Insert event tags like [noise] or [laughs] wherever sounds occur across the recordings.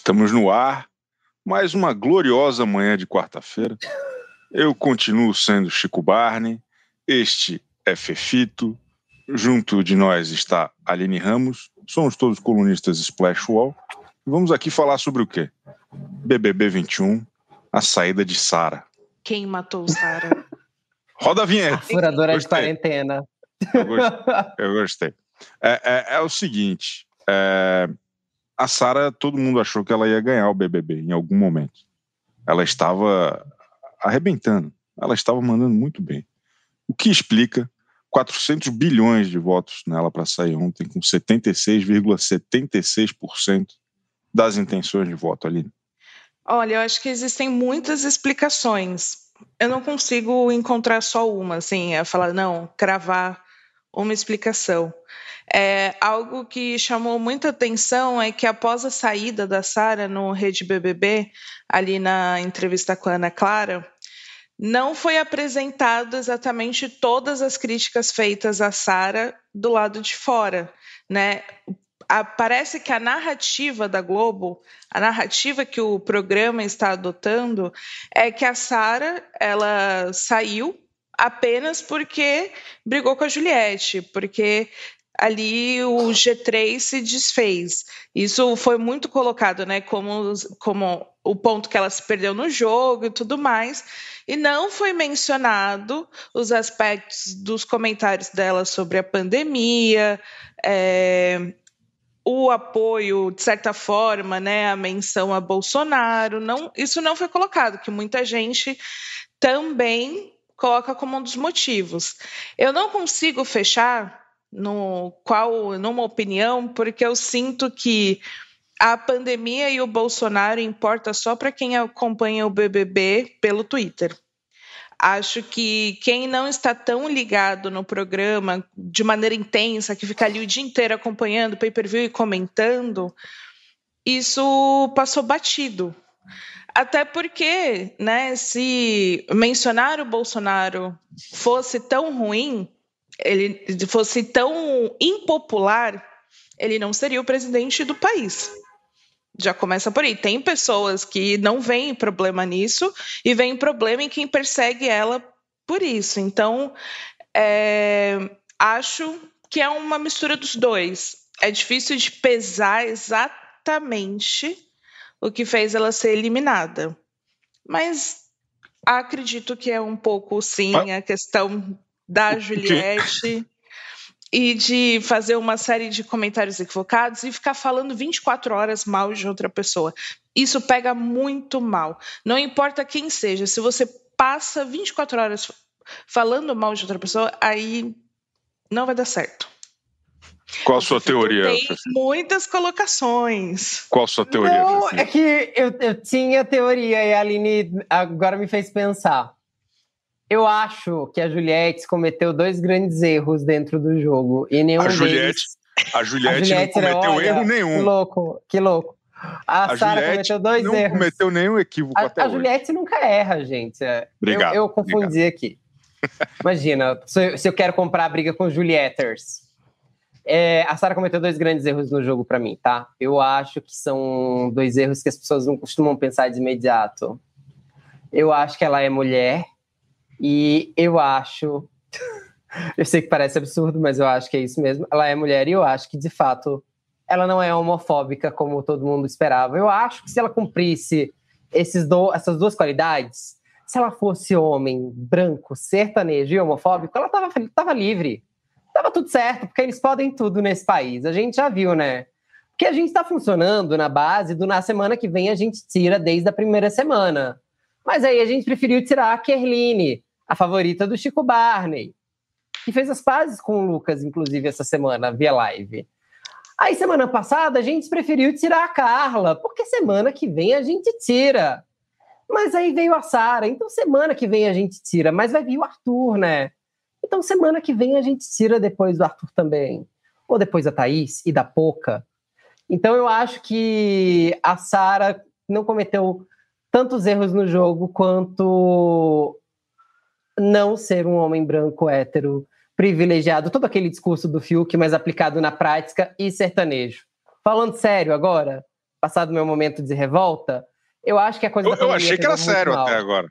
Estamos no ar, mais uma gloriosa manhã de quarta-feira. Eu continuo sendo Chico Barney, este é Fefito, junto de nós está Aline Ramos, somos todos colunistas Splash Wall. Vamos aqui falar sobre o quê? BBB 21, a saída de Sara. Quem matou Sara? [laughs] Roda a vinheta. A furadora de quarentena. Eu gostei. Eu gostei. É, é, é o seguinte, é, a Sara, todo mundo achou que ela ia ganhar o BBB em algum momento. Ela estava arrebentando, ela estava mandando muito bem. O que explica 400 bilhões de votos nela para sair ontem, com 76,76% das intenções de voto ali. Olha, eu acho que existem muitas explicações. Eu não consigo encontrar só uma, assim, é falar, não, cravar uma explicação. É, algo que chamou muita atenção é que após a saída da Sara no Rede BBB, ali na entrevista com a Ana Clara, não foi apresentado exatamente todas as críticas feitas a Sara do lado de fora, né? Parece que a narrativa da Globo, a narrativa que o programa está adotando, é que a Sara ela saiu apenas porque brigou com a Juliette, porque ali o G3 se desfez. Isso foi muito colocado, né, como, como o ponto que ela se perdeu no jogo e tudo mais, e não foi mencionado os aspectos dos comentários dela sobre a pandemia, é, o apoio, de certa forma, né, a menção a Bolsonaro, não, isso não foi colocado, que muita gente também coloca como um dos motivos. Eu não consigo fechar no qual numa opinião, porque eu sinto que a pandemia e o Bolsonaro importa só para quem acompanha o BBB pelo Twitter. Acho que quem não está tão ligado no programa de maneira intensa, que fica ali o dia inteiro acompanhando pay-per-view e comentando, isso passou batido. Até porque, né, se mencionar o Bolsonaro fosse tão ruim, ele fosse tão impopular, ele não seria o presidente do país. Já começa por aí. Tem pessoas que não veem problema nisso e veem problema em quem persegue ela por isso. Então, é, acho que é uma mistura dos dois. É difícil de pesar exatamente o que fez ela ser eliminada. Mas acredito que é um pouco, sim, a questão da Juliette e de fazer uma série de comentários equivocados e ficar falando 24 horas mal de outra pessoa. Isso pega muito mal. Não importa quem seja, se você passa 24 horas falando mal de outra pessoa, aí não vai dar certo. Qual a sua teoria? Tem muitas colocações. Qual a sua teoria? Não, é que eu, eu tinha teoria e a Aline agora me fez pensar. Eu acho que a Juliette cometeu dois grandes erros dentro do jogo. E nenhum a Juliette, deles... a Juliette, a Juliette não cometeu olha, erro nenhum. Que louco, que louco. A, a Sara cometeu dois não erros. Não cometeu nenhum equívoco a, até a hoje. Juliette nunca erra, gente. Obrigado. Eu, eu confundi obrigado. aqui. Imagina, se, se, eu quero comprar a briga com Julietters. É, a Sara cometeu dois grandes erros no jogo para mim, tá? Eu acho que são dois erros que as pessoas não costumam pensar de imediato. Eu acho que ela é mulher e eu acho. [laughs] eu sei que parece absurdo, mas eu acho que é isso mesmo. Ela é mulher e eu acho que, de fato, ela não é homofóbica como todo mundo esperava. Eu acho que se ela cumprisse esses do... essas duas qualidades, se ela fosse homem, branco, sertanejo e homofóbico, ela tava, tava livre. Tava tudo certo, porque eles podem tudo nesse país. A gente já viu, né? Porque a gente está funcionando na base do na semana que vem a gente tira desde a primeira semana. Mas aí a gente preferiu tirar a Kerline, a favorita do Chico Barney, que fez as pazes com o Lucas, inclusive, essa semana, via live. Aí, semana passada, a gente preferiu tirar a Carla, porque semana que vem a gente tira. Mas aí veio a Sara, então semana que vem a gente tira, mas vai vir o Arthur, né? Então semana que vem a gente tira depois do Arthur também. Ou depois da Thaís e da Poca. Então eu acho que a Sara não cometeu tantos erros no jogo quanto não ser um homem branco hétero privilegiado, todo aquele discurso do Fiuk, mas aplicado na prática e sertanejo. Falando sério agora, passado meu momento de revolta, eu acho que a coisa eu, da Eu achei que era sério mal. até agora.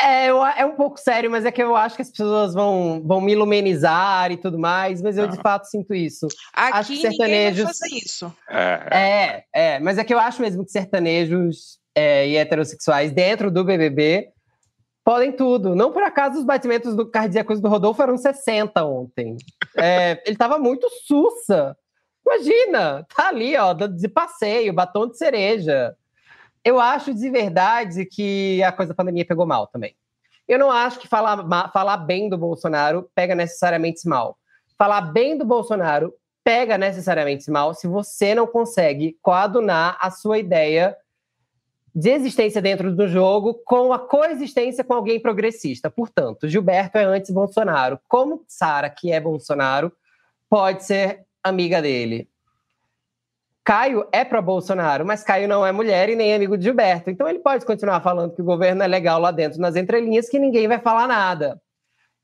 É, eu, é um pouco sério, mas é que eu acho que as pessoas vão, vão me iluminizar e tudo mais, mas eu de Ah. fato sinto isso. Aqui Acho que sertanejos- fazer isso. É, É, é, mas é que eu acho mesmo que sertanejos é, e heterossexuais dentro do BBB podem tudo. Não por acaso os batimentos do cardíacos do Rodolfo eram 60 ontem. É, ele tava muito sussa. Imagina, tá ali, ó, de passeio, batom de cereja. Eu acho de verdade que a coisa da pandemia pegou mal também. Eu não acho que falar, falar bem do Bolsonaro pega necessariamente mal. Falar bem do Bolsonaro pega necessariamente mal se você não consegue coadunar a sua ideia de existência dentro do jogo com a coexistência com alguém progressista. Portanto, Gilberto é anti-Bolsonaro. Como Sara, que é Bolsonaro, pode ser amiga dele? Caio é para Bolsonaro, mas Caio não é mulher e nem amigo de Gilberto. Então ele pode continuar falando que o governo é legal lá dentro nas entrelinhas, que ninguém vai falar nada.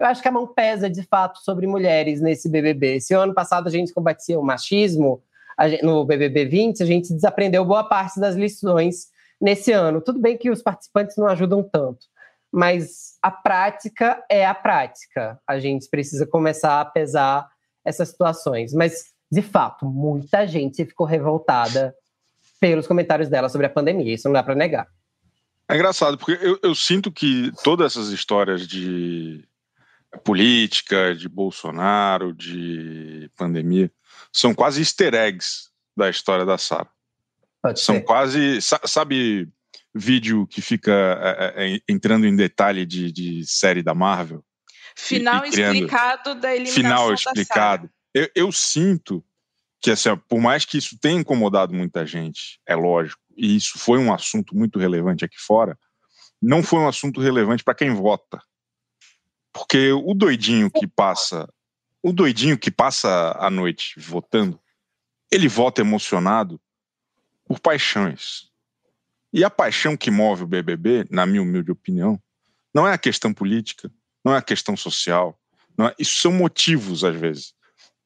Eu acho que a mão pesa de fato sobre mulheres nesse BBB. Se ano passado a gente combatia o machismo gente- no BBB 20, a gente desaprendeu boa parte das lições nesse ano. Tudo bem que os participantes não ajudam tanto, mas a prática é a prática. A gente precisa começar a pesar essas situações. Mas, de fato, muita gente ficou revoltada pelos comentários dela sobre a pandemia. Isso não dá para negar. É engraçado, porque eu, eu sinto que todas essas histórias de política, de Bolsonaro, de pandemia, são quase easter eggs da história da Sara. São ser. quase, sa- sabe, vídeo que fica é, é, é, entrando em detalhe de, de série da Marvel? Final e criando- explicado da eliminação Final da explicado. Eu, eu sinto que, assim, por mais que isso tenha incomodado muita gente, é lógico, e isso foi um assunto muito relevante aqui fora, não foi um assunto relevante para quem vota. Porque o doidinho que passa, o doidinho que passa a noite votando, ele vota emocionado por paixões. E a paixão que move o BBB, na minha humilde opinião, não é a questão política, não é a questão social, não é- isso são motivos às vezes.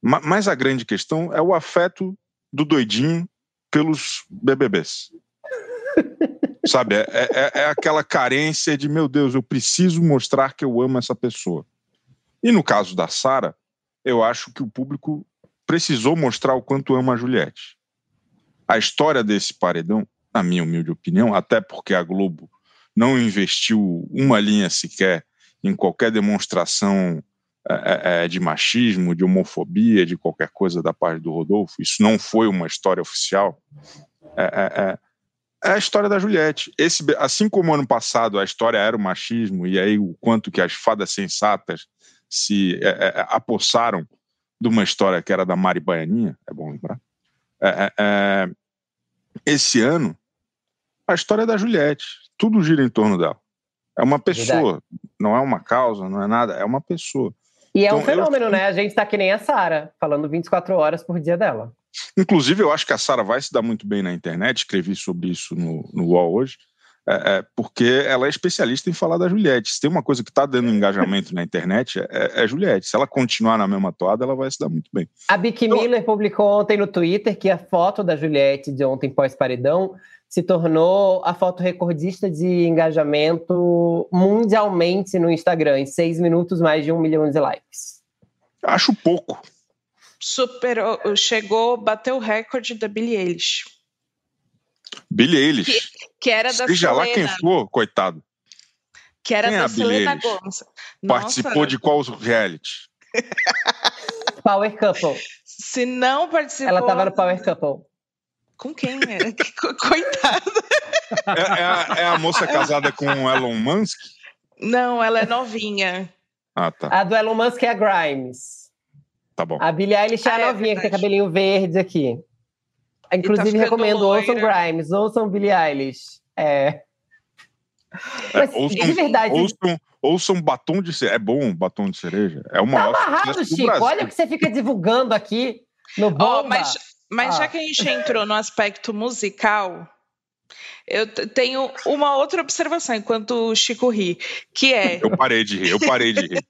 Ma- Mas a grande questão é o afeto do doidinho pelos BBBs. [laughs] Sabe, é, é- é aquela carência de, meu Deus, eu preciso mostrar que eu amo essa pessoa. E no caso da Sara, eu acho que o público precisou mostrar o quanto ama a Juliette. A história desse paredão, na minha humilde opinião, até porque a Globo não investiu uma linha sequer em qualquer demonstração é, é, é, de machismo, de homofobia, de qualquer coisa da parte do Rodolfo. Isso não foi uma história oficial. É, é, é, a história da Juliette. Esse, assim como ano passado a história era o machismo e aí o quanto que as fadas sensatas se apossaram de uma história que era da Mari Baianinha, é bom lembrar. Esse ano a história da Juliette. Tudo gira em torno dela. É uma pessoa, não é uma causa, não é nada, é uma pessoa. E é Então, um eu- fenômeno, né? A gente tá que nem a Sara, falando 24 horas por dia dela. Inclusive, eu acho que a Sara vai se dar muito bem na internet, escrevi sobre isso no, no UOL hoje, é, é, porque ela é especialista em falar da Juliette. Se tem uma coisa que está dando engajamento na internet, é, é Juliette. Se ela continuar na mesma toada, ela vai se dar muito bem. A Bic Então- Miller publicou ontem no Twitter que a foto da Juliette de ontem pós-paredão se tornou a foto recordista de engajamento mundialmente no Instagram. Em seis minutos, mais de um milhão de likes. Acho pouco. Superou, chegou, bateu o recorde da Billie Eilish, Billie Eilish, que era da seja lá quem Selena, for, coitado, que era Quem é da a Billie Selena Eilish? Gomez. participou Nossa, de qual reality? Power Couple. [laughs] Se não participou. Ela tava no Power Couple. Com quem? Co- [laughs] Coitada. É, é a, é a moça casada com o Elon Musk? Não, ela é novinha. Ah, tá. A do Elon Musk é a Grimes. Tá bom. A Billie Eilish é Ah, a é novinha, que tem cabelinho verde aqui. Inclusive, ficando recomendo, ouçam loira. Grimes, ouçam Billie Eilish. É. Mas, É, ouçam, de verdade, ouçam, ouçam batom de cereja. É bom batom de cereja. É o tá maior amarrado, sucesso do Chico. Olha o que você fica divulgando aqui no Bomba. mas mas Ah. já que a gente entrou no aspecto musical, eu tenho uma outra observação enquanto o Chico ri, que é Eu parei de rir, eu parei de rir.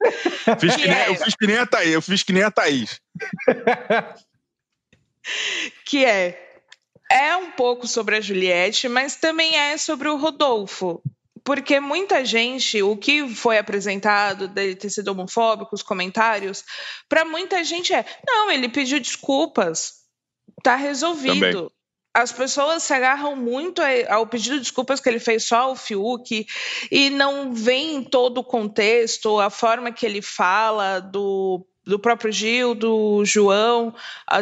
[laughs] Fiz que nem, é? eu fiz que nem a Thaís, eu fiz que nem a Thaís. [laughs] que é É um pouco sobre a Juliette, mas também é sobre o Rodolfo. Porque muita gente, o que foi apresentado dele ter sido homofóbico, os comentários, para muita gente é: não, ele pediu desculpas, tá resolvido. Também as pessoas se agarram muito ao pedido de desculpas que ele fez só ao Fiuk e não veem todo o contexto, a forma que ele fala do do próprio Gil, do João,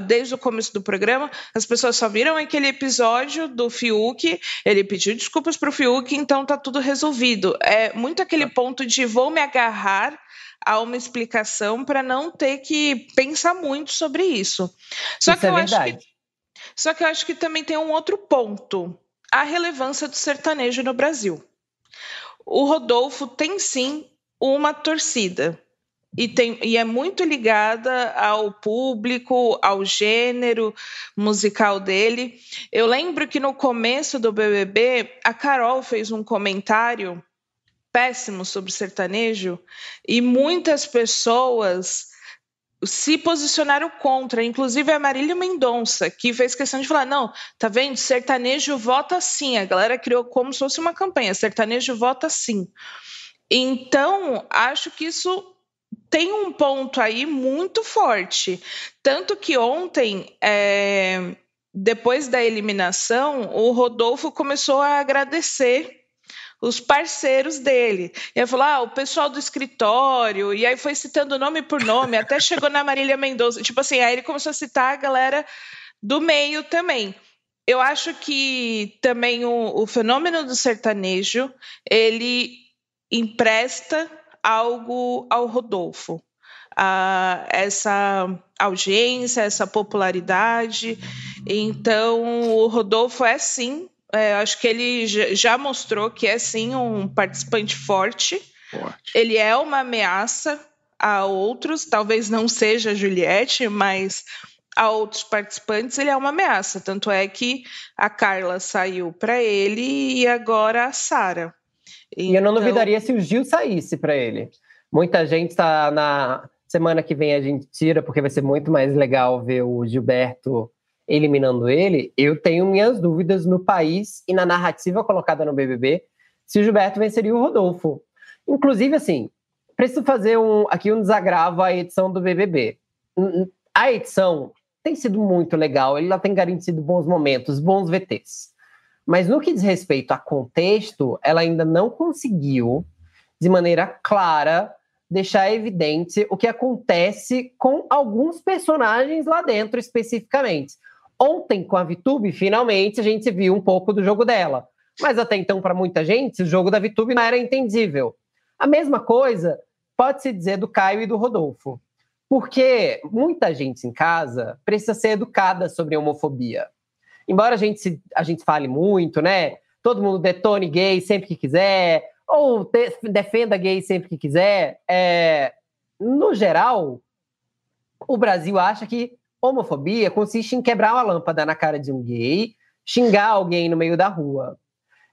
desde o começo do programa, as pessoas só viram aquele episódio do Fiuk, ele pediu desculpas para o Fiuk, então tá tudo resolvido. É muito aquele ponto de vou me agarrar a uma explicação para não ter que pensar muito sobre isso. Só isso que é eu verdade. acho que só que eu acho que também tem um outro ponto: a relevância do sertanejo no Brasil. O Rodolfo tem sim uma torcida. E, tem, e é muito ligada ao público, ao gênero musical dele. Eu lembro que no começo do BBB, a Carol fez um comentário péssimo sobre sertanejo e muitas pessoas se posicionaram contra, inclusive a Marília Mendonça, que fez questão de falar: não, tá vendo? Sertanejo vota sim. A galera criou como se fosse uma campanha: sertanejo vota sim. Então, acho que isso tem um ponto aí muito forte. Tanto que ontem, é, depois da eliminação, o Rodolfo começou a agradecer os parceiros dele. E aí falou: ah, o pessoal do escritório, e aí foi citando nome por nome, até chegou na Marília Mendonça. Tipo assim, aí ele começou a citar a galera do meio também. Eu acho que também o, o fenômeno do sertanejo ele empresta algo ao Rodolfo. Uh, essa audiência, essa popularidade. Então, o Rodolfo é sim é, acho que ele já mostrou que é sim um participante forte. forte. Ele é uma ameaça a outros, talvez não seja a Juliette, mas a outros participantes ele é uma ameaça. Tanto é que a Carla saiu para ele e agora a Sara. Então... E eu não então duvidaria se o Gil saísse para ele. Muita gente está na semana que vem a gente tira porque vai ser muito mais legal ver o Gilberto eliminando ele, eu tenho minhas dúvidas no país e na narrativa colocada no BBB se o Gilberto venceria o Rodolfo. Inclusive, assim, preciso fazer um, aqui um desagravo à edição do BBB. A edição tem sido muito legal, lá tem garantido bons momentos, bons VTs. Mas no que diz respeito a contexto, ela ainda não conseguiu, de maneira clara, deixar evidente o que acontece com alguns personagens lá dentro especificamente. Ontem, com a Vitube, finalmente a gente viu um pouco do jogo dela. Mas até então, para muita gente, o jogo da Vitube não era entendível. A mesma coisa pode-se dizer do Caio e do Rodolfo. Porque muita gente em casa precisa ser educada sobre homofobia. Embora a gente, se, a gente fale muito, né? Todo mundo detone gay sempre que quiser, ou te, defenda gay sempre que quiser. É, no geral, o Brasil acha que Homofobia consiste em quebrar uma lâmpada na cara de um gay, xingar alguém no meio da rua.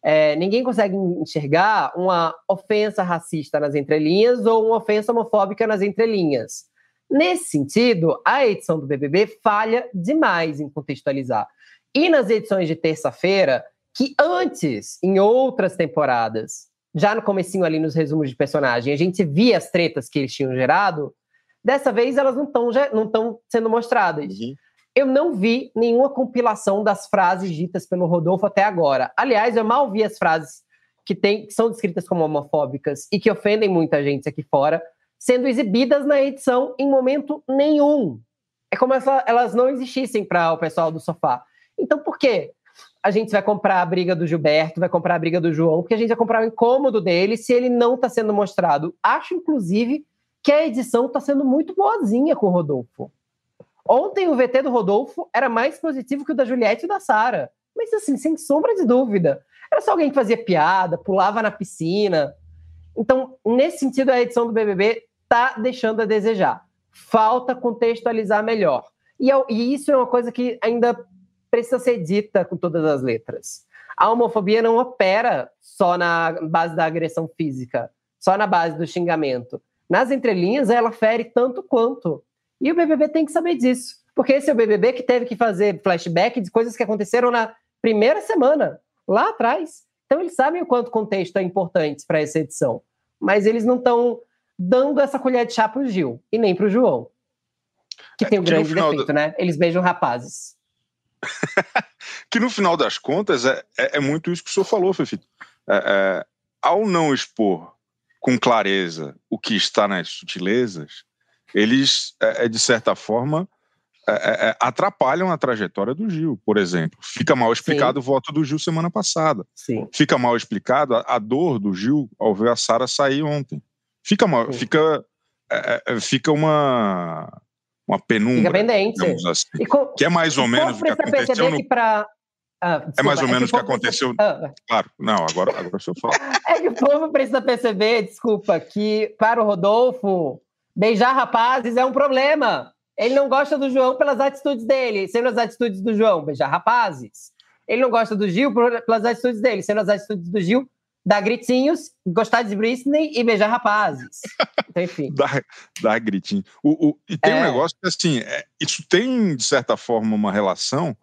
É, ninguém consegue enxergar uma ofensa racista nas entrelinhas ou uma ofensa homofóbica nas entrelinhas. Nesse sentido, a edição do BBB falha demais em contextualizar. E nas edições de terça-feira, que antes, em outras temporadas, já no comecinho ali nos resumos de personagem, a gente via as tretas que eles tinham gerado, Dessa vez elas não estão não sendo mostradas. Uhum. Eu não vi nenhuma compilação das frases ditas pelo Rodolfo até agora. Aliás, eu mal vi as frases que, tem, que são descritas como homofóbicas e que ofendem muita gente aqui fora, sendo exibidas na edição em momento nenhum. É como se elas não existissem para o pessoal do sofá. Então, por quê? A gente vai comprar a briga do Gilberto, vai comprar a briga do João, porque a gente vai comprar o incômodo dele se ele não está sendo mostrado. Acho, inclusive, que a edição está sendo muito boazinha com o Rodolfo. Ontem o VT do Rodolfo era mais positivo que o da Juliette e da Sara. Mas assim, sem sombra de dúvida. Era só alguém que fazia piada, pulava na piscina. Então, nesse sentido, a edição do BBB está deixando a desejar. Falta contextualizar melhor. E, e isso é uma coisa que ainda precisa ser dita com todas as letras. A homofobia não opera só na base da agressão física, só na base do xingamento nas entrelinhas, ela fere tanto quanto. E o BBB tem que saber disso. Porque esse é o BBB que teve que fazer flashback de coisas que aconteceram na primeira semana, lá atrás. Então eles sabem o quanto contexto é importante para essa edição. Mas eles não estão dando essa colher de chá para o Gil e nem para o João. Que é, tem um grande defeito, do... né? Eles beijam rapazes. [laughs] que no final das contas é, é, é, muito isso que o senhor falou, Fefito. É, é, ao não expor com clareza o que está nas sutilezas, eles, é, é, de certa forma, atrapalham a trajetória do Gil, por exemplo. Fica mal explicado Sim. o voto do Gil semana passada. Sim. Fica mal explicado a, a, dor do Gil ao ver a Sara sair ontem. Fica mal, fica, fica uma uma penumbra. Fica pendente. Assim, com, que é mais ou menos o que aconteceu no... Que pra, ah, desculpa, é mais ou é menos o que, que aconteceu. Ah, claro, não, agora, agora o senhor fala. É que o povo precisa perceber, desculpa, que para o Rodolfo, beijar rapazes é um problema. Ele não gosta do João pelas atitudes dele, sendo as atitudes do João, beijar rapazes. Ele não gosta do Gil pelas atitudes dele, sendo as atitudes do Gil, dar gritinhos, gostar de Britney e beijar rapazes. Então, enfim. [laughs] dar, dar gritinho. O, o, e tem é... um negócio que, assim, é, isso tem, de certa forma, uma relação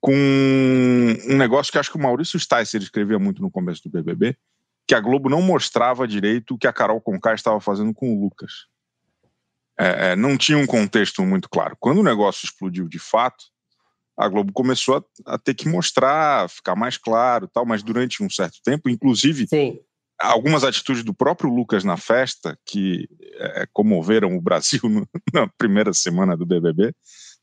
com um negócio que acho que o Maurício Sticer escrevia muito no começo do BBB, que a Globo não mostrava direito o que a Carol Conká estava fazendo com o Lucas. É, é, não tinha um contexto muito claro. Quando o negócio explodiu de fato, a Globo começou a, a ter que mostrar, ficar mais claro, tal. Mas durante um certo tempo, inclusive, Sim. algumas atitudes do próprio Lucas na festa que é, comoveram o Brasil no, [laughs] na primeira semana do BBB,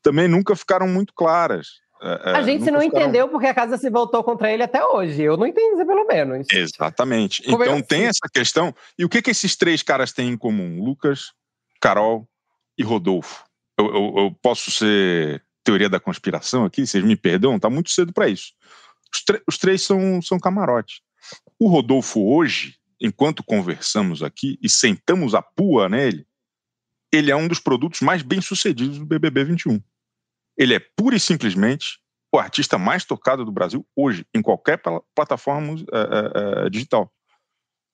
também nunca ficaram muito claras. É, é, a gente não entendeu porque a casa se voltou contra ele até hoje. Eu não entendi, pelo menos. Exatamente. Como então tem essa questão. E o que, que esses três caras têm em comum? Lucas, Carol e Rodolfo. Eu, eu, eu posso ser teoria da conspiração aqui, vocês me perdão, tá muito cedo para isso. Os, os, três são, são camarote. O Rodolfo hoje, enquanto conversamos aqui e sentamos a pua nele, ele é um dos produtos mais bem sucedidos do BBB 21. Ele é pura e simplesmente o artista mais tocado do Brasil hoje, em qualquer plataforma é, é, digital.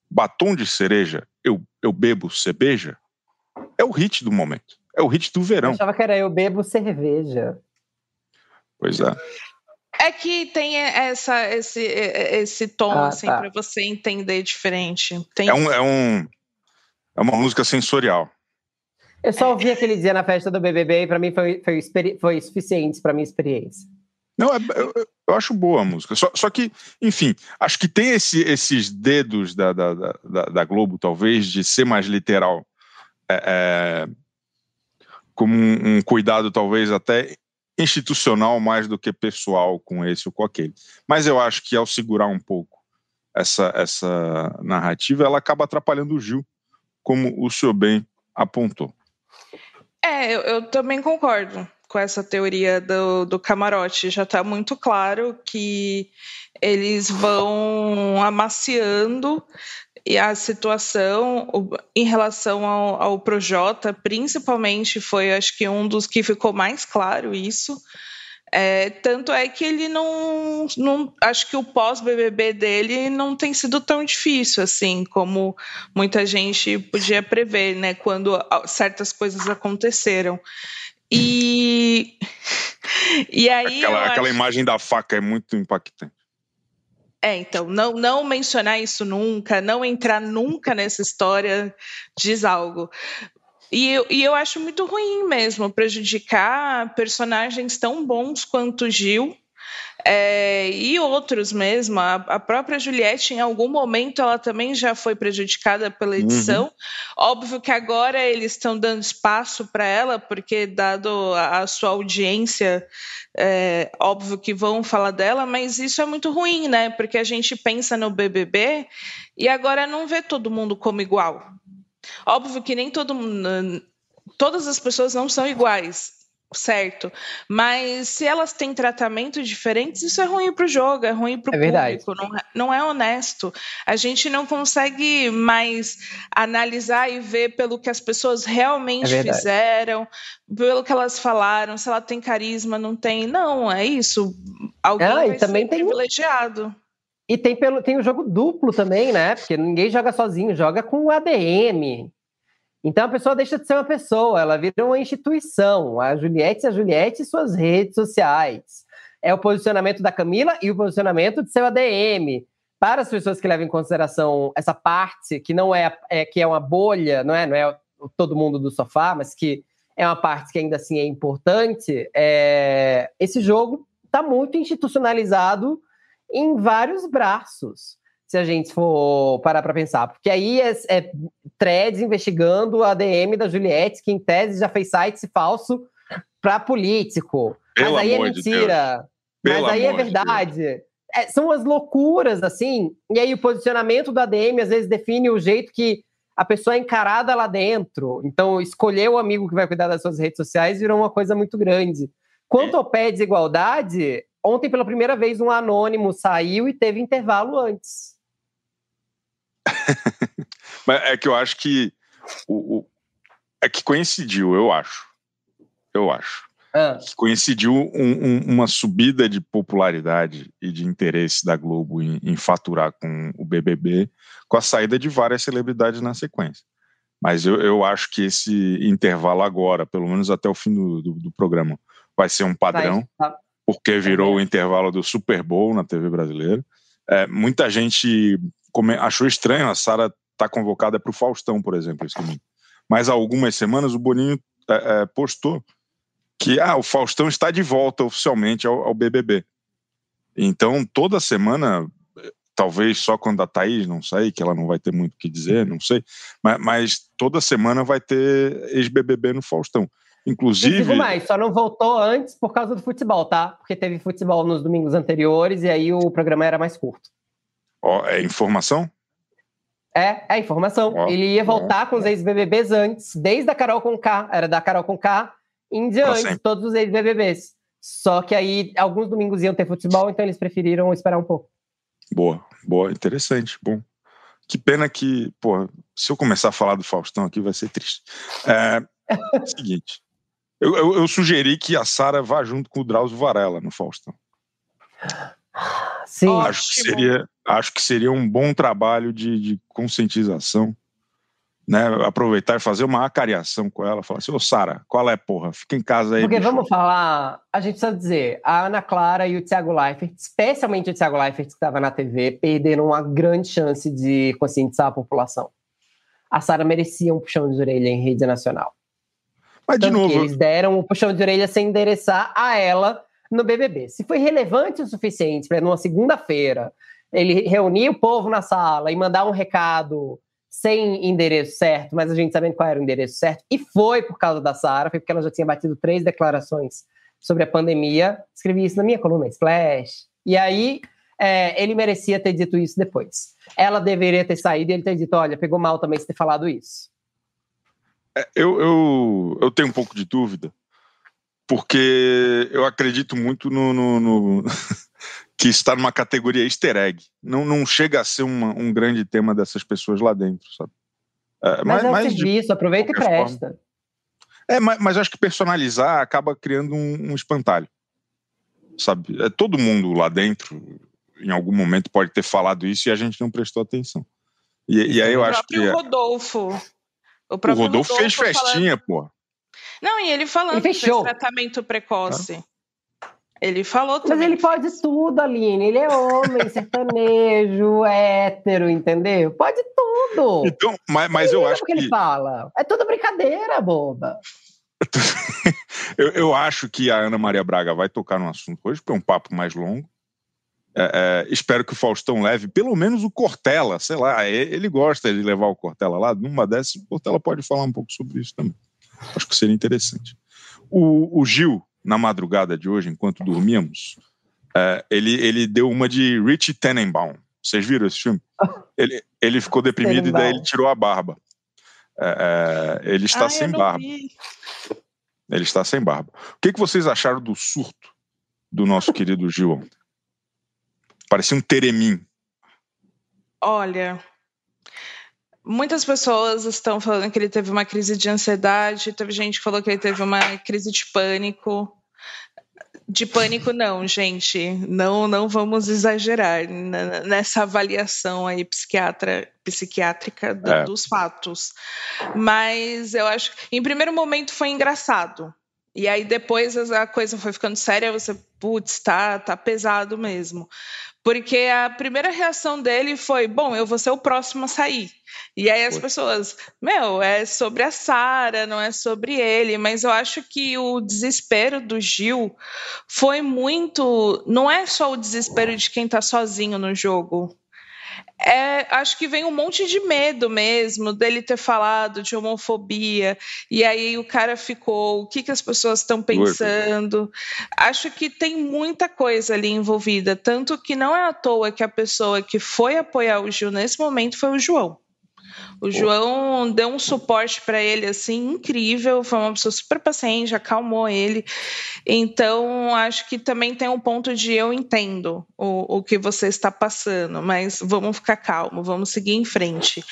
Batom de cereja, eu, eu bebo cerveja, é o hit do momento. É o hit do verão. Eu achava que era eu bebo cerveja. Pois é. É que tem essa, esse, esse tom, ah, assim, tá. para você entender diferente. Tem... É, um, é, um, é uma música sensorial. Eu só ouvi aquele dia na festa do BBB e para mim foi, foi, foi suficiente para minha experiência. Não, é, eu, eu, acho boa a música. Só, só que, enfim, acho que tem esse, esses dedos da, da, da, da, Globo, talvez, de ser mais literal. É, é, como um, um cuidado talvez até institucional mais do que pessoal com esse ou com aquele. Mas eu acho que ao segurar um pouco essa, essa narrativa, ela acaba atrapalhando o Gil, como o senhor bem apontou. É, eu, eu também concordo com essa teoria do, do camarote. Já está muito claro que eles vão amaciando e a situação em relação ao, ao Projota, principalmente, foi acho que um dos que ficou mais claro isso. É, tanto é que ele não, não. Acho que o pós-BBB dele não tem sido tão difícil assim como muita gente podia prever, né? Quando certas coisas aconteceram. E. [laughs] E aí. Aquela, aquela imagem da faca é muito impactante. É, então, não, não mencionar isso nunca, não entrar nunca nessa história diz algo. E eu, e eu acho muito ruim mesmo prejudicar personagens tão bons quanto Gil é, e outros mesmo. A, a, própria Juliette, em algum momento, ela também já foi prejudicada pela edição. Uhum. Óbvio que agora eles estão dando espaço para ela, porque, dado a, a sua audiência, é, óbvio que vão falar dela, mas isso é muito ruim, né? Porque a gente pensa no BBB e agora não vê todo mundo como igual. Óbvio que nem todo mundo. Todas as pessoas não são iguais certo. Mas se elas têm tratamentos diferentes, isso é ruim para o jogo, é ruim para o é público, não é, não é honesto. A gente não consegue mais analisar e ver pelo que as pessoas realmente é fizeram, pelo que elas falaram, se ela tem carisma, não tem. Não, é isso. Alguém ah, vai também ser tem... privilegiado. E tem, pelo, tem o jogo duplo também, né? Porque ninguém joga sozinho, joga com o ADM. Então a pessoa deixa de ser uma pessoa, ela vira uma instituição. A Juliette, a Juliette e suas redes sociais. É o posicionamento da Camila e o posicionamento de seu ADM. Para as pessoas que levam em consideração essa parte, que não é, é que é uma bolha, não é, não é todo mundo do sofá, mas que é uma parte que ainda assim é importante, é, esse jogo está muito institucionalizado em vários braços se a gente for parar para pensar. Porque aí é, é threads investigando o ADM da Juliette, que em tese já fez site falso para político. Pelo mas aí é mentira. De mas aí é verdade. De é, são as loucuras, assim. E aí o posicionamento do ADM às vezes define o jeito que a pessoa é encarada lá dentro. Então, escolher o amigo que vai cuidar das suas redes sociais virou uma coisa muito grande. Quanto ao pé desigualdade, ontem pela primeira vez um anônimo saiu e teve intervalo antes. [laughs] Mas é que eu acho que o, o, é que coincidiu, eu acho. Eu acho. Ah. Que coincidiu um, um, uma subida de popularidade e de interesse da Globo em, em, faturar com o BBB, com a saída de várias celebridades na sequência. Mas eu, eu acho que esse intervalo agora, pelo menos até o fim do, do, do programa, vai ser um padrão. Porque virou o intervalo do Super Bowl na TV brasileira. É, muita gente achou estranho a Sara estar tá convocada para o Faustão, por exemplo, esse domingo. Mas há algumas semanas o Boninho é, é, postou que ah, o Faustão está de volta oficialmente ao, ao, BBB. Então, toda semana, talvez só quando a Thaís não sair, que ela não vai ter muito o que dizer, não sei, mas, mas toda semana vai ter ex-BBB no Faustão. Inclusive. digo mais, só não voltou antes por causa do futebol, tá? Porque teve futebol nos domingos anteriores e aí o programa era mais curto. Ó, é informação? É, é informação. Ó, Ele ia voltar ó, com os ex-BBBs antes, desde a Carol com K, era da Carol com K em diante, todos os ex-BBBs. Só que aí alguns domingos iam ter futebol, então eles preferiram esperar um pouco. Boa, boa, interessante, bom. Que pena que, pô, se eu começar a falar do Faustão aqui vai ser triste. É, [laughs] seguinte, eu, eu, eu, sugeri que a Sara vá junto com o Drauzio Varela no Faustão. Sim. Acho que seria, acho que seria um bom trabalho de, de conscientização. Né, aproveitar e fazer uma acariação com ela, falar assim, ô Sara, qual é, porra? Fica em casa aí. Porque bicho. vamos falar, a gente precisa dizer, a Ana Clara e o Thiago Leifert, especialmente o Thiago Leifert, que estava na TV, perderam uma grande chance de conscientizar a população. A Sara merecia um puxão de orelha em rede nacional. Mas, Tanto de novo. eles deram um puxão de orelha sem endereçar a ela no BBB. Se foi relevante o suficiente para numa segunda-feira ele reunir o povo na sala e mandar um recado sem endereço certo, mas a gente sabendo qual era o endereço certo, e foi por causa da Sara, foi porque ela já tinha batido três declarações sobre a pandemia. Escrevi isso na minha coluna Splash. E aí é, ele merecia ter dito isso depois. Ela deveria ter saído e ele ter dito: olha, pegou mal também você ter falado isso. É, eu, eu, eu tenho um pouco de dúvida, porque eu acredito muito no, no, no [laughs] que está numa categoria easter egg. Não, não chega a ser uma, um grande tema dessas pessoas lá dentro, sabe? É, mas, mas é um serviço, de, aproveita e presta. Forma. É, mas, mas acho que personalizar acaba criando um, um, espantalho, sabe? É, todo mundo lá dentro, em algum momento, pode ter falado isso e a gente não prestou atenção. E, e aí eu acho que... O é Rodolfo. O, o Rodolfo, Rodolfo fez festinha, falando... pô. Não, e ele falando ele fez tratamento precoce. Ah. Ele falou também. Mas ele pode tudo, Aline. Ele é homem, [laughs] sertanejo, hétero, entendeu? Pode tudo. Então, mas, mas eu acho que... que ele fala. É tudo brincadeira, boba. [laughs] eu, eu acho que a Ana Maria Braga vai tocar no assunto hoje, porque é um papo mais longo. É, é, espero que o Faustão leve pelo menos o Cortella, sei lá, ele gosta de levar o Cortella lá. Numa dessas, o Cortella pode falar um pouco sobre isso também. Acho que seria interessante. O, o Gil, na madrugada de hoje, enquanto dormíamos, é, ele, ele deu uma de Rich Tenenbaum. Vocês viram esse filme? [laughs] Ele, ele ficou deprimido e daí ele tirou a barba. É, é, ele está sem barba. Vi. Ele está sem barba. O que, que vocês acharam do surto do nosso querido Gil ontem? Parecia um teremim. Olha, Muitas pessoas estão falando que ele teve uma crise de ansiedade, teve gente que falou que ele teve uma crise de pânico. De pânico, não, gente. Não, não vamos exagerar nessa avaliação aí psiquiatra, psiquiátrica do, é. dos fatos. Mas eu acho que, em primeiro momento, foi engraçado. E aí depois a coisa foi ficando séria, você, putz, tá, tá pesado mesmo. Porque a primeira reação dele foi: bom, eu vou ser o próximo a sair. E aí as pessoas, meu, é sobre a Sara, não é sobre ele. Mas eu acho que o desespero do Gil foi muito. Não é só o desespero de quem tá sozinho no jogo é, acho que vem um monte de medo mesmo dele ter falado de homofobia. E aí o cara ficou o que, que as pessoas estão pensando? Acho que tem muita coisa ali envolvida. Tanto que não é à toa que a pessoa que foi apoiar o Gil nesse momento foi o João o João deu um suporte para ele assim incrível, foi uma pessoa super paciente, acalmou ele. Então, acho que também tem um ponto de eu entendo o, o que você está passando, mas vamos ficar calmo, vamos seguir em frente.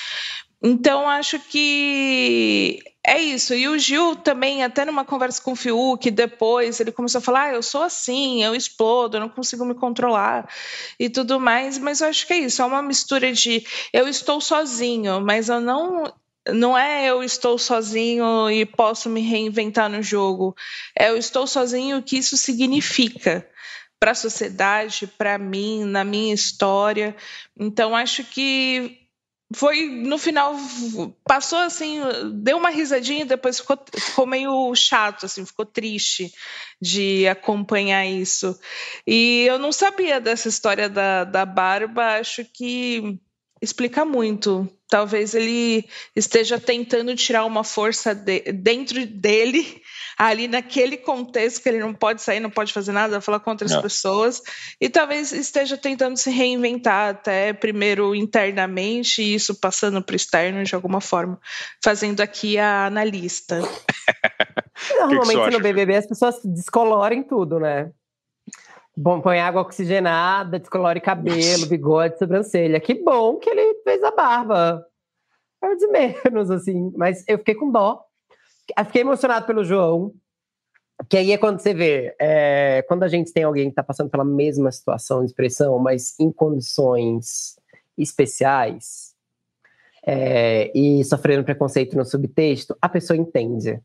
Então, acho que é isso. E o Gil também, até numa conversa com o Fiuk, depois ele começou a falar: ah, eu sou assim, eu explodo, eu não consigo me controlar e tudo mais. Mas eu acho que é isso. É uma mistura de eu estou sozinho, mas eu não. Não é eu estou sozinho e posso me reinventar no jogo. É eu estou sozinho, o que isso significa para a sociedade, para mim, na minha história. Então, acho que foi no final passou assim deu uma risadinha depois ficou, ficou meio chato assim ficou triste de acompanhar isso. E eu não sabia dessa história da, da barba acho que explica muito talvez ele esteja tentando tirar uma força de, dentro dele [laughs] ali naquele contexto que ele não pode sair, não pode fazer nada, falar com outras não. pessoas, e talvez esteja tentando se reinventar até primeiro internamente, e isso passando para o externo de alguma forma, fazendo aqui a analista. [laughs] Normalmente no BBB as pessoas descolorem tudo, né? Bom, põe água oxigenada, descolore cabelo, bigode, sobrancelha. Que bom que ele fez a barba. É de menos, assim. Mas eu fiquei com dó fiquei emocionado pelo João, que aí é quando você vê, é, quando a gente tem alguém que está passando pela mesma situação de expressão, mas em condições especiais é, e sofrendo preconceito no subtexto, a pessoa entende.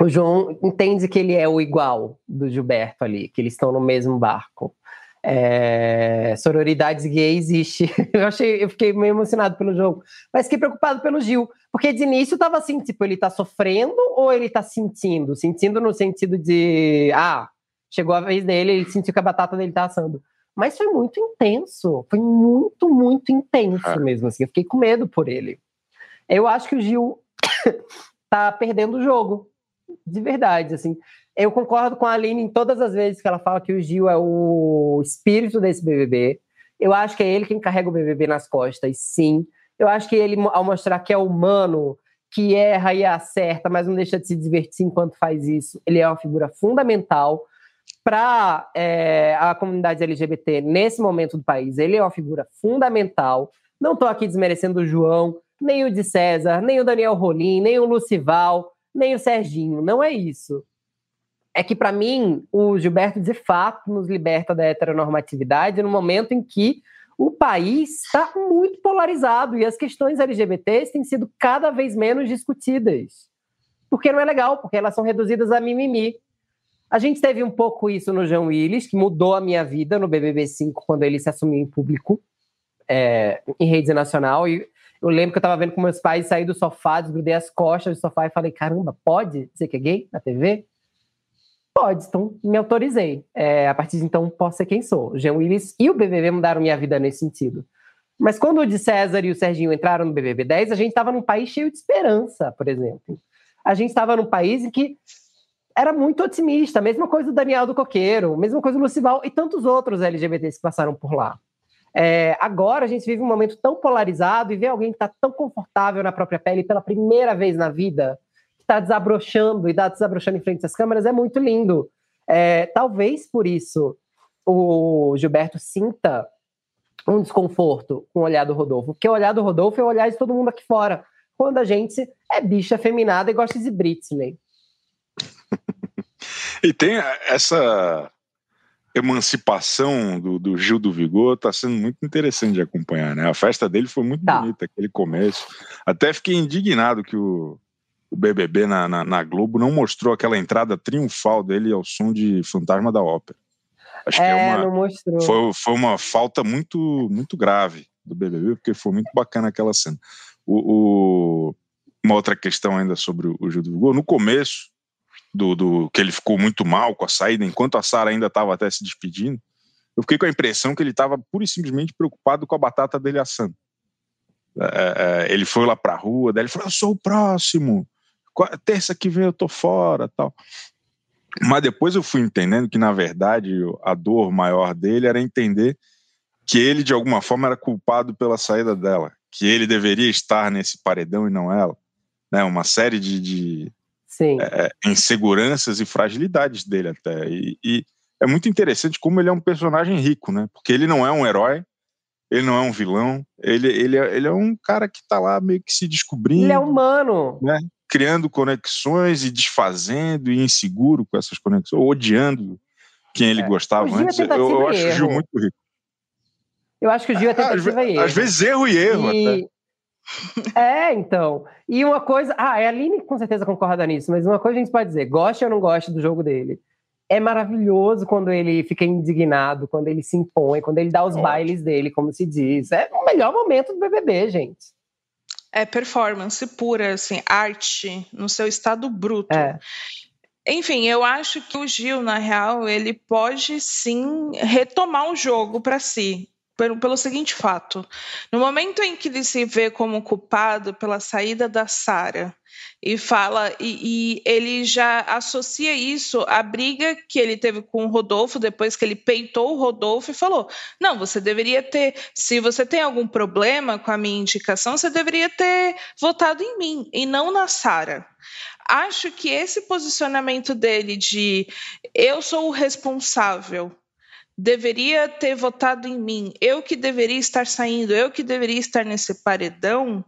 O João entende que ele é o igual do Gilberto ali, que eles estão no mesmo barco. É, sororidades gay existe. [laughs] Eu achei, eu fiquei meio emocionado pelo jogo, mas fiquei preocupado pelo Gil, porque de início tava assim, tipo, ele tá sofrendo ou ele tá sentindo? Sentindo no sentido de, ah, chegou a vez dele, ele sentiu que a batata dele tá assando. Mas foi muito intenso, foi muito, muito intenso ah. mesmo, assim. Eu fiquei com medo por ele. Eu acho que o Gil [coughs] tá perdendo o jogo, de verdade, assim. Eu concordo com a Aline em todas as vezes que ela fala que o Gil é o espírito desse BBB. Eu acho que é ele quem carrega o BBB nas costas, sim. Eu acho que ele, ao mostrar que é humano, que erra e acerta, mas não deixa de se divertir enquanto faz isso, ele é uma figura fundamental para é, a comunidade LGBT nesse momento do país. Ele é uma figura fundamental. Não estou aqui desmerecendo o João, nem o de César, nem o Daniel Rolim, nem o Lucival, nem o Serginho. Não é isso é que, para mim, o Gilberto de fato nos liberta da heteronormatividade no momento em que o país está muito polarizado e as questões LGBTs têm sido cada vez menos discutidas. Porque não é legal, porque elas são reduzidas a mimimi. A gente teve um pouco isso no João Willis, que mudou a minha vida no BBB5 quando ele se assumiu em público, é, em rede nacional. E eu lembro que eu estava vendo com meus pais sair do sofá, desgrudei as costas do sofá e falei: caramba, pode dizer que é gay na TV? Pode, então me autorizei. É, a partir de então, posso ser quem sou. Jean Willis e o BBB mudaram minha vida nesse sentido. Mas quando o de César e o Serginho entraram no BBB 10, a gente estava num país cheio de esperança, por exemplo. A gente estava num país em que era muito otimista. Mesma coisa do Daniel do Coqueiro, mesma coisa do Lucival e tantos outros LGBTs que passaram por lá. É, agora a gente vive um momento tão polarizado e ver alguém que está tão confortável na própria pele pela primeira vez na vida está desabrochando e está desabrochando em frente às câmeras é muito lindo. É, talvez por isso o Gilberto sinta um desconforto com o olhar do Rodolfo, porque o olhar do Rodolfo é o olhar de todo mundo aqui fora, quando a gente é bicha feminada e gosta de Britney. E tem essa emancipação do, do Gil do Vigor, está sendo muito interessante de acompanhar, né? A festa dele foi muito tá. bonita, aquele começo. Até fiquei indignado que o, o BBB na, na, na, Globo não mostrou aquela entrada triunfal dele ao som de Fantasma da Ópera. Acho é, que é uma, não mostrou. Foi, foi uma falta muito, muito grave do BBB, porque foi muito bacana aquela cena. O, o uma outra questão ainda sobre o Gil do Vigor, no começo, do, do que ele ficou muito mal com a saída, enquanto a Sara ainda estava até se despedindo, eu fiquei com a impressão que ele estava pura e simplesmente preocupado com a batata dele assando. É, é, é ele foi lá para a rua, daí ele falou: Eu sou o próximo, terça que vem eu tô fora tal. Mas depois eu fui entendendo que, na verdade, a dor maior dele era entender que ele, de alguma forma, era culpado pela saída dela, que ele deveria estar nesse paredão e não ela. Né? Uma série de, de é, é, inseguranças e fragilidades dele até. E, e, é muito interessante como ele é um personagem rico, né? Porque ele não é um herói, ele não é um vilão, ele, ele, é, ele é um cara que está lá meio que se descobrindo. Ele é humano. Né? Criando conexões e desfazendo e inseguro com essas conexões, odiando quem ele é. gostava antes. Eu, eu acho o Gil muito rico. Eu acho que o Gil é tentativa às, e erro. Às vezes erro e erro e... até. [laughs] É, então. E uma coisa. Ah, a Aline com certeza concorda nisso, mas uma coisa a gente pode dizer: goste ou não goste do jogo dele. É maravilhoso quando ele fica indignado, quando ele se impõe, quando ele dá os bailes dele, como se diz. É o melhor momento do BBB, gente. É performance pura, assim, arte no seu estado bruto. É. Enfim, eu acho que o Gil, na real, ele pode sim retomar o jogo para si pelo, seguinte fato: no momento em que ele se vê como culpado pela saída da Sara e fala e, e, ele já associa isso à briga que ele teve com o Rodolfo depois que ele peitou o Rodolfo e falou: não, você deveria ter, se você tem algum problema com a minha indicação, você deveria ter votado em mim e não na Sara acho que esse posicionamento dele de eu sou o responsável deveria ter votado em mim, eu que deveria estar saindo, eu que deveria estar nesse paredão,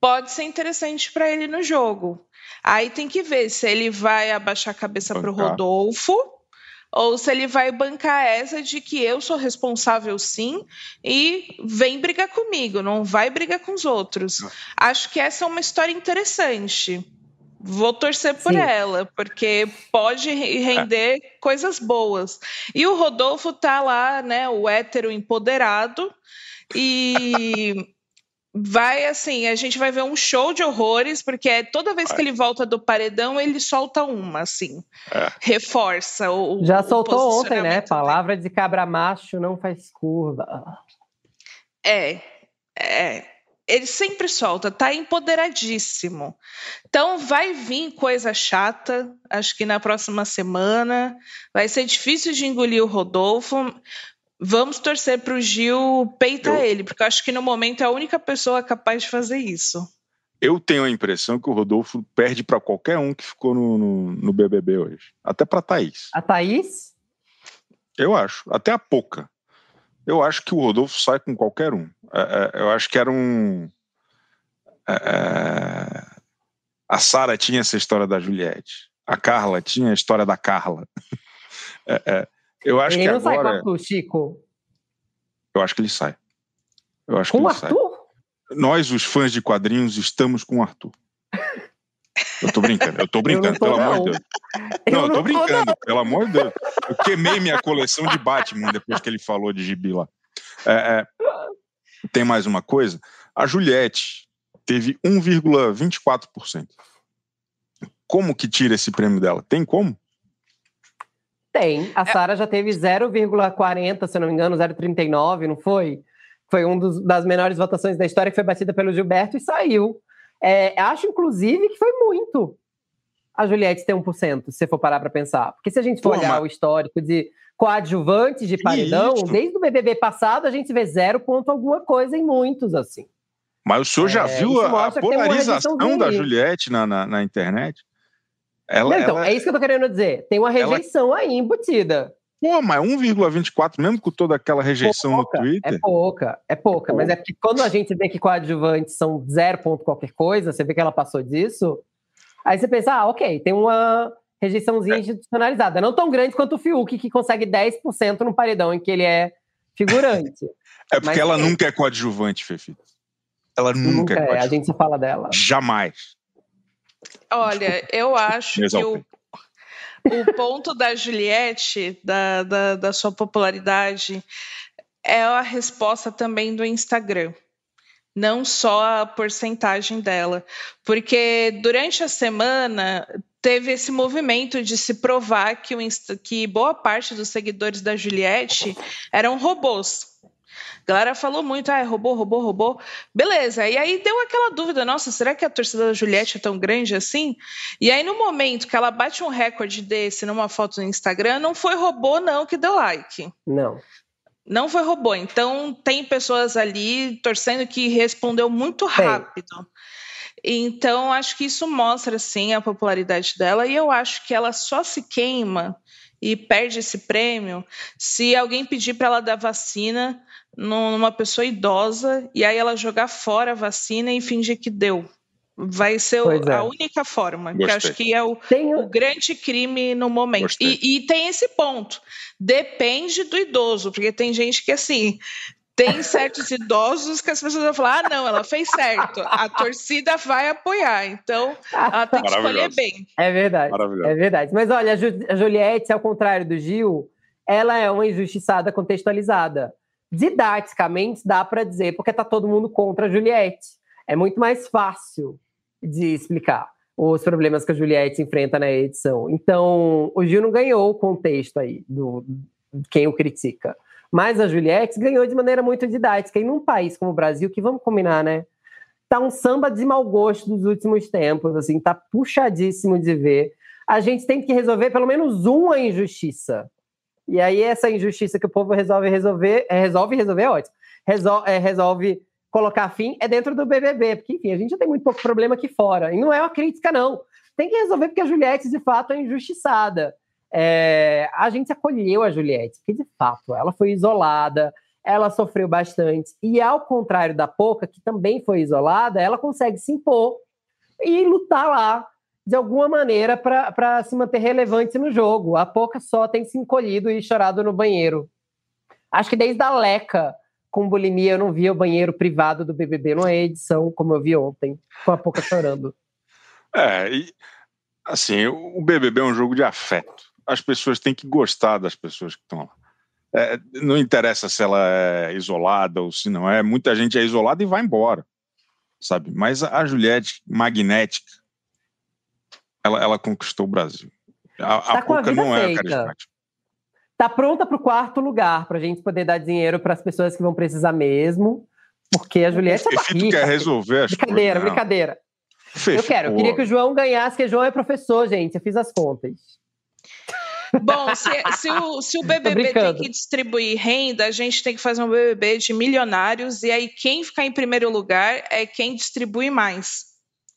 pode ser interessante para ele no jogo. Aí tem que ver se ele vai abaixar a cabeça para o Rodolfo ou se ele vai bancar essa de que eu sou responsável sim e vem brigar comigo, não vai brigar com os outros. Acho que essa é uma história interessante. Vou torcer por Sim. ela, porque pode render é. coisas boas. E o Rodolfo tá lá, né, o hétero empoderado, e vai assim, a gente vai ver um show de horrores, porque é toda vez que ele volta do paredão, ele solta uma, assim. É. Reforça o. Já soltou ontem, né? Palavra de cabra macho não faz curva. É, é ele sempre solta, tá empoderadíssimo. Então vai vir coisa chata, acho que na próxima semana. Vai ser difícil de engolir o Rodolfo. Vamos torcer para o Gil peitar eu... ele, porque eu acho que no momento é a única pessoa capaz de fazer isso. Eu tenho a impressão que o Rodolfo perde para qualquer um que ficou no, no, no BBB hoje. Até para Thaís. A Thaís? Eu acho. Até a Pouca. Eu acho que o Rodolfo sai com qualquer um. É, é, eu acho que era um. É, a Sara tinha essa história da Juliette. A Carla tinha a história da Carla. [laughs] É, eu acho ele que não agora. sai com o Chico. Eu acho que ele sai. Eu acho com o Arthur? Sai. Nós, os fãs de quadrinhos, estamos com o Arthur. Eu tô brincando, eu tô brincando, eu tô, pelo não. amor de Deus. Não, eu, eu tô brincando, não. pelo amor de Deus. Eu queimei minha coleção de Batman depois que ele falou de gibi lá. É, é, tem mais uma coisa. A Juliette teve 1,24%. Como que tira esse prêmio dela? Tem como? Tem. A Sara já teve 0,40, se não me engano, 0,39, não foi? Foi uma das menores votações da história que foi batida pelo Gilberto e saiu. É, acho, inclusive, que foi muito a Juliette ter 1%, se você for parar para pensar. Porque se a gente for Pô, olhar mas... o histórico de coadjuvantes de paredão, desde o BBB passado a gente vê zero ponto alguma coisa em muitos, assim. Mas o senhor já é, viu a, a polarização da Juliette na, na, na internet? Ela, Não, então, ela... é isso que eu tô querendo dizer. Tem uma rejeição ela... aí embutida. Pô, mas 1,24, mesmo com toda aquela rejeição pouca, no Twitter. É pouca, é pouca. É mas é porque quando a gente vê que coadjuvantes são zero ponto qualquer coisa, você vê que ela passou disso, aí você pensa, ah, ok, tem uma. rejeiçãozinha é. institucionalizada. Não tão grande quanto o Fiuk, que consegue 10% no paredão em que ele é figurante. É porque Mas, ela é. nunca é coadjuvante, Fefita. Ela nunca, nunca é, é. A gente só fala dela. Jamais. Olha, eu acho que o, o ponto da Juliette, da, da, da sua popularidade, é a resposta também do Instagram não só a porcentagem dela, porque durante a semana teve esse movimento de se provar que, que boa parte dos seguidores da Juliette eram robôs. A galera falou muito, ah, é robô, robô, robô. Beleza, e aí deu aquela dúvida, nossa, será que a torcida da Juliette é tão grande assim? E aí no momento que ela bate um recorde desse numa foto no Instagram, não foi robô não que deu like. Não. Não foi robô. Então, tem pessoas ali torcendo que respondeu muito rápido. Então, acho que isso mostra, sim, a popularidade dela. E eu acho que ela só se queima e perde esse prêmio se alguém pedir para ela dar vacina numa pessoa idosa e aí ela jogar fora a vacina e fingir que deu. Vai ser é. a única forma, Gostei. que acho que é o, o grande crime no momento. E, e, tem esse ponto. Depende do idoso, porque tem gente que assim. Tem certos idosos que as pessoas vão falar: ah, não, ela fez certo, a torcida vai apoiar, então ela tem que escolher bem. É verdade. É verdade. Mas olha, a Juliette, ao contrário do Gil, ela é uma injustiçada contextualizada. Didaticamente, dá para dizer, porque tá todo mundo contra a Juliette. É muito mais fácil de explicar os problemas que a Juliette enfrenta na edição. Então, o Gil não ganhou o contexto aí do quem o critica. Mas a Juliette ganhou de maneira muito didática. E num país como o Brasil, que vamos combinar, né? Tá um samba de mau gosto dos últimos tempos, assim, tá puxadíssimo de ver. A gente tem que resolver pelo menos uma injustiça. E aí, essa injustiça que o povo resolve resolver, é, resolve resolver é ótimo. É, resolve colocar fim é dentro do BBB, porque, enfim, a gente já tem muito pouco problema aqui fora. E não é uma crítica, não. Tem que resolver porque a Juliette, de fato, é injustiçada. É, a gente acolheu a Juliette, porque, de fato, ela foi isolada, ela sofreu bastante. E, ao contrário da Poca, que também foi isolada, ela consegue se impor e lutar lá, de alguma maneira, para se manter relevante no jogo. A Poca só tem se encolhido e chorado no banheiro. Acho que desde a Leca com bulimia, eu não via o banheiro privado do BBB numa edição, como eu vi ontem, com a Poca chorando. [laughs] É, e, assim, o BBB é um jogo de afeto. As pessoas têm que gostar das pessoas que estão lá. É, não interessa se ela é isolada ou se não é. Muita gente é isolada e vai embora, sabe? Mas a Juliette, magnética, ela, ela conquistou o Brasil. A, tá a Poca não é carismática tá pronta para o quarto lugar, para a gente poder dar dinheiro para as pessoas que vão precisar mesmo, porque a Juliette é barriga. quer resolver as Brincadeira, coisas, brincadeira. Eu quero, eu queria que o João ganhasse, porque o João é professor, gente, eu fiz as contas. Bom, se, se, o, se o [laughs] BBB tem que distribuir renda, a gente tem que fazer um BBB de milionários, e aí quem ficar em primeiro lugar é quem distribui mais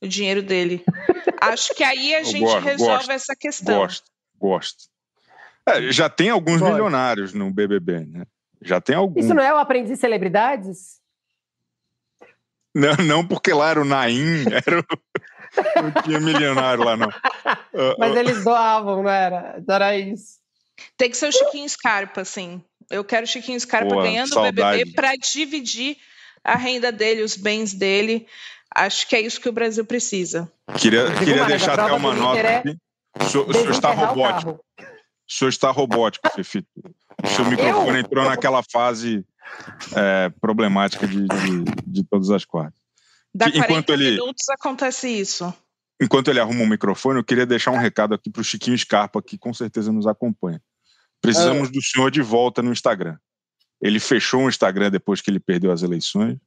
o dinheiro dele. [laughs] Acho que aí a gente gosto, resolve gosto, essa questão. Gosto, gosto. É, já tem alguns Pode. milionários no BBB, né? Já tem alguns. Isso não é o Aprendiz de Celebridades? Não, não, porque lá era o Naim, [laughs] era o... não tinha milionário lá, não. [laughs] Mas eles doavam, não era? Era isso. Tem que ser o Chiquinho Scarpa, sim. Eu quero o Chiquinho Scarpa ganhando o BBB para dividir a renda dele, os bens dele. Acho que é isso que o Brasil precisa. Queria, queria deixar até uma nota é aqui. O senhor, o senhor está robótico. O senhor está robótico, Fefito. O seu microfone entrou naquela fase é, problemática de, de, de, todas as quartas. Da que, enquanto ele minutos acontece isso. Enquanto ele arruma o microfone, eu queria deixar um recado aqui para o Chiquinho Scarpa, que com certeza nos acompanha. Precisamos ah. do senhor de volta no Instagram. Ele fechou o Instagram depois que ele perdeu as eleições.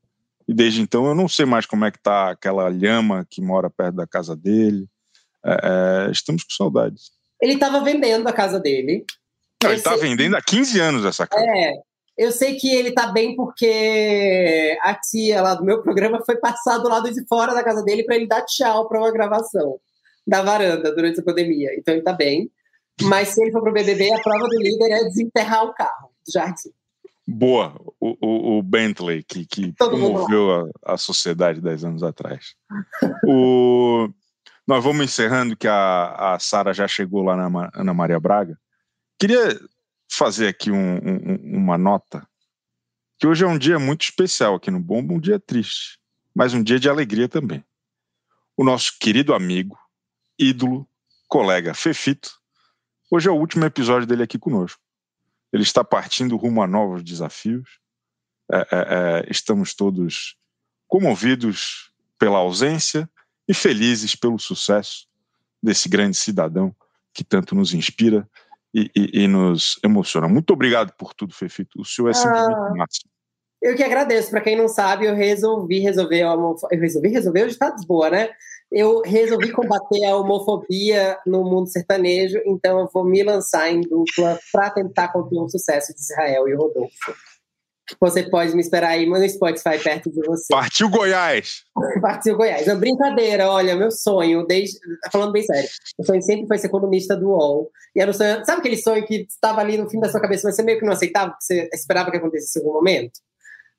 E desde então eu não sei mais como é que tá aquela lhama que mora perto da casa dele. É, é, estamos com saudades. Ele estava vendendo a casa dele. Não, ele está vendendo há 15 anos essa casa. É. Eu sei que ele está bem porque a tia lá do meu programa foi passar do lado de fora da casa dele para ele dar tchau para uma gravação da varanda durante a pandemia. Então ele está bem. Mas se ele for pro BBB, a prova do líder é desenterrar o carro do jardim. Boa, o, o, o Bentley, que, que promoveu a, a sociedade 10 anos atrás. o, nós vamos encerrando, que a, a Sara já chegou lá na Ana Maria Braga. Queria fazer aqui um, um, uma nota, que hoje é um dia muito especial aqui no Bombo, um dia triste, mas um dia de alegria também. O nosso querido amigo, ídolo, colega Fefito, hoje é o último episódio dele aqui conosco. Ele está partindo rumo a novos desafios. É, é, é, estamos todos comovidos pela ausência e felizes pelo sucesso desse grande cidadão que tanto nos inspira e, e, e nos emociona. Muito obrigado por tudo, Fefito. O senhor é simplesmente ah, máximo. Eu que agradeço. Para quem não sabe, eu resolvi resolver a homofobia. Eu resolvi resolver, hoje está boa, né? Eu resolvi combater a homofobia no mundo sertanejo, então eu vou me lançar em dupla para tentar conter o sucesso de Israel e Rodolfo. Você pode me esperar aí no Spotify perto de você. Partiu Goiás! Partiu Goiás. É brincadeira, olha, meu sonho, desde. Falando bem sério. O sonho sempre foi ser colunista do UOL. E era um sonho. Sabe aquele sonho que estava ali no fim da sua cabeça, mas você meio que não aceitava, que você esperava que acontecesse em algum momento?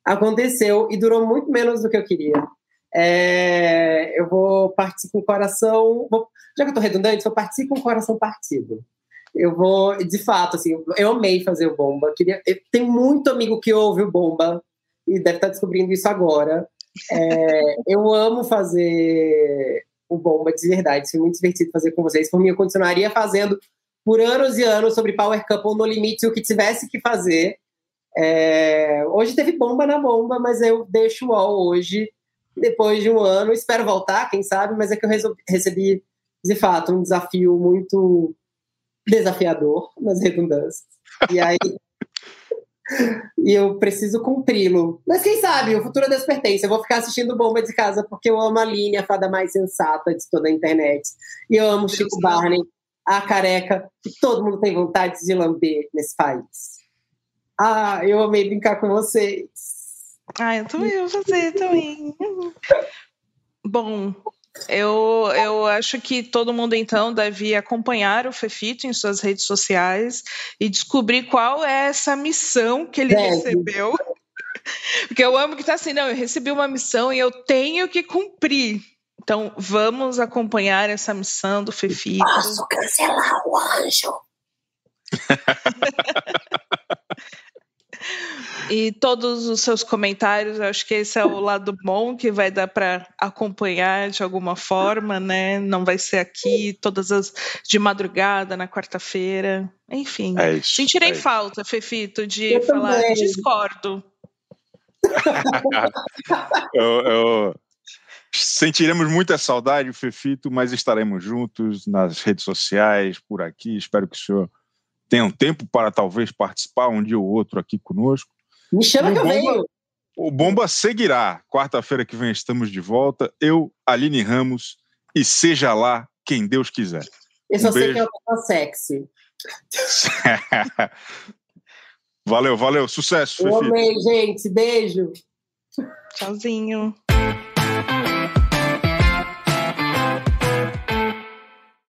Aconteceu e durou muito menos do que eu queria. É, eu vou partir com o coração. Vou, já que eu tô redundante, vou partir com o coração partido eu vou, de fato, assim, eu amei fazer o Bomba. Queria, tem muito amigo que ouve o Bomba e deve estar descobrindo isso agora. É, [laughs] eu amo fazer o Bomba de verdade, foi muito divertido fazer com vocês. Por mim, eu continuaria fazendo por anos e anos sobre Power Couple no limite o que tivesse que fazer. É, hoje teve bomba na bomba, mas eu deixo o UOL hoje, depois de um ano. Espero voltar, quem sabe, mas é que eu recebi, de fato, um desafio muito desafiador nas redundâncias. E aí. e eu preciso cumpri-lo. Mas quem sabe, o futuro a Deus pertence. Eu vou ficar assistindo Bomba de Casa porque eu amo a Aline, a fada mais sensata de toda a internet. E eu amo Chico Barney, a careca que todo mundo tem vontade de lamber nesse país. Ah, eu amei brincar com vocês. Ah, eu também, eu fazer também. Bom, eu, eu acho que todo mundo, então, deve acompanhar o Fefito em suas redes sociais e descobrir qual é essa missão que ele é. recebeu. [laughs] Porque eu amo que tá assim, não, eu recebi uma missão e eu tenho que cumprir. Então, vamos acompanhar essa missão do Fefito. Posso cancelar o anjo. [laughs] e todos os seus comentários. Eu acho que esse é o lado bom que vai dar para acompanhar de alguma forma, né? Não vai ser aqui todas as de madrugada na quarta-feira. Enfim, é isso, sentirei é falta, Fefito, de eu falar também. discordo. [laughs] eu, eu... Sentiremos muita saudade, Fefito, mas estaremos juntos nas redes sociais, por aqui. Espero que o senhor tenha um tempo para talvez participar um dia ou outro aqui conosco. Me chama que eu venho. O Bomba seguirá. Quarta-feira que vem estamos de volta. Eu, Aline Ramos, e seja lá quem Deus quiser. Eu só um sei que eu tô sexy. [laughs] valeu, valeu. Sucesso, Eu amei, gente. Beijo. Tchauzinho.